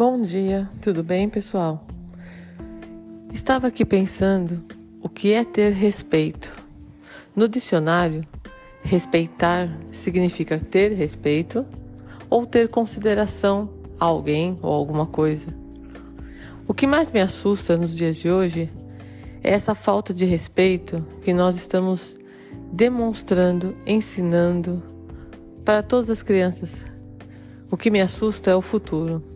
Bom dia, tudo bem, pessoal? Estava aqui pensando o que é ter respeito. No dicionário, respeitar significa ter respeito ou ter consideração a alguém ou alguma coisa. O que mais me assusta nos dias de hoje é essa falta de respeito que nós estamos demonstrando, ensinando para todas as crianças. O que me assusta é o futuro.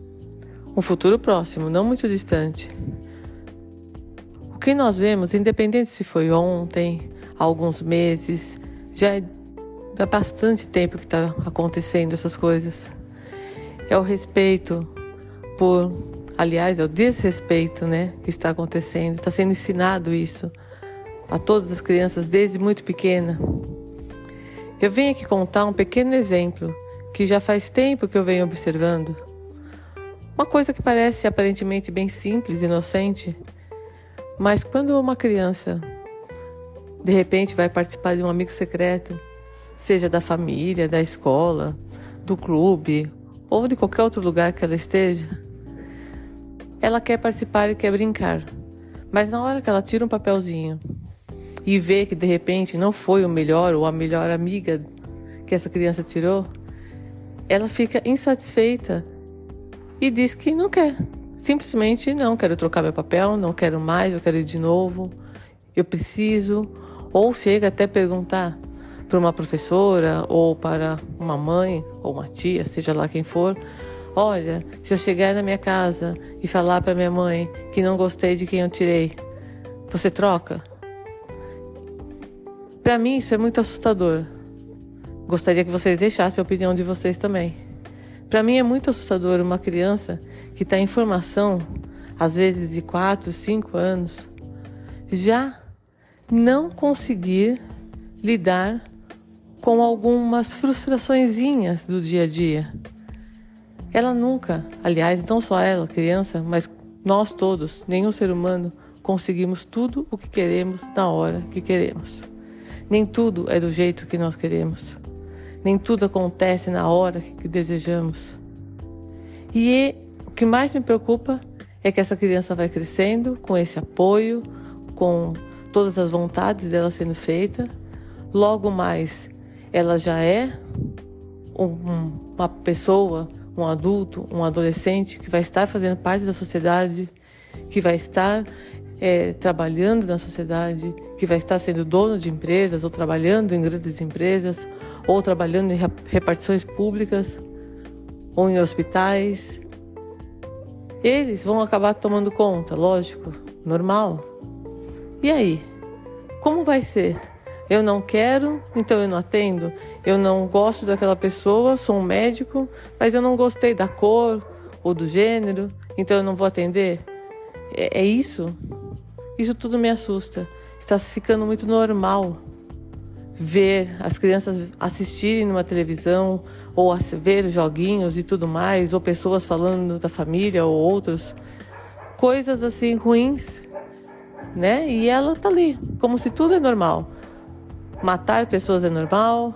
Um futuro próximo, não muito distante. O que nós vemos, independente se foi ontem, alguns meses, já é há bastante tempo que está acontecendo essas coisas. É o respeito por, aliás, é o desrespeito, né, que está acontecendo. Está sendo ensinado isso a todas as crianças desde muito pequena. Eu venho aqui contar um pequeno exemplo que já faz tempo que eu venho observando. Uma coisa que parece aparentemente bem simples, inocente, mas quando uma criança de repente vai participar de um amigo secreto, seja da família, da escola, do clube ou de qualquer outro lugar que ela esteja, ela quer participar e quer brincar. Mas na hora que ela tira um papelzinho e vê que de repente não foi o melhor ou a melhor amiga que essa criança tirou, ela fica insatisfeita e diz que não quer. Simplesmente não quero trocar meu papel, não quero mais, eu quero ir de novo, eu preciso. Ou chega até perguntar para uma professora ou para uma mãe ou uma tia, seja lá quem for, olha, se eu chegar na minha casa e falar para minha mãe que não gostei de quem eu tirei, você troca? Para mim isso é muito assustador. Gostaria que vocês deixassem a opinião de vocês também. Para mim é muito assustador uma criança que está em formação, às vezes de 4, 5 anos, já não conseguir lidar com algumas frustraçõezinhas do dia a dia. Ela nunca, aliás, não só ela, criança, mas nós todos, nenhum ser humano, conseguimos tudo o que queremos na hora que queremos. Nem tudo é do jeito que nós queremos. Nem tudo acontece na hora que desejamos. E o que mais me preocupa é que essa criança vai crescendo com esse apoio, com todas as vontades dela sendo feita. Logo mais, ela já é um, uma pessoa, um adulto, um adolescente que vai estar fazendo parte da sociedade, que vai estar é, trabalhando na sociedade, que vai estar sendo dono de empresas ou trabalhando em grandes empresas ou trabalhando em repartições públicas ou em hospitais. Eles vão acabar tomando conta, lógico, normal. E aí? Como vai ser? Eu não quero, então eu não atendo. Eu não gosto daquela pessoa, sou um médico, mas eu não gostei da cor ou do gênero, então eu não vou atender. É, é isso? Isso tudo me assusta. Está ficando muito normal ver as crianças assistirem numa televisão ou ver joguinhos e tudo mais, ou pessoas falando da família ou outros coisas assim ruins, né? E ela tá ali, como se tudo é normal. Matar pessoas é normal,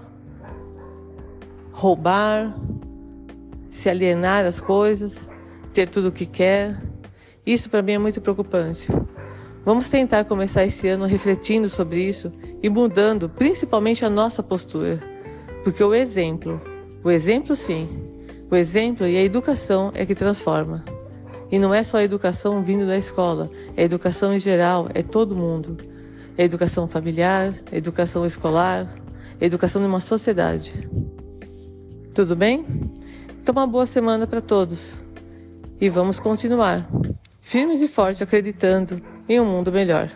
roubar, se alienar das coisas, ter tudo o que quer. Isso para mim é muito preocupante. Vamos tentar começar esse ano refletindo sobre isso e mudando principalmente a nossa postura. Porque o exemplo, o exemplo sim, o exemplo e a educação é que transforma. E não é só a educação vindo da escola, é a educação em geral, é todo mundo. É educação familiar, é educação escolar, é educação de uma sociedade. Tudo bem? Então, uma boa semana para todos. E vamos continuar, firmes e fortes, acreditando em um mundo melhor.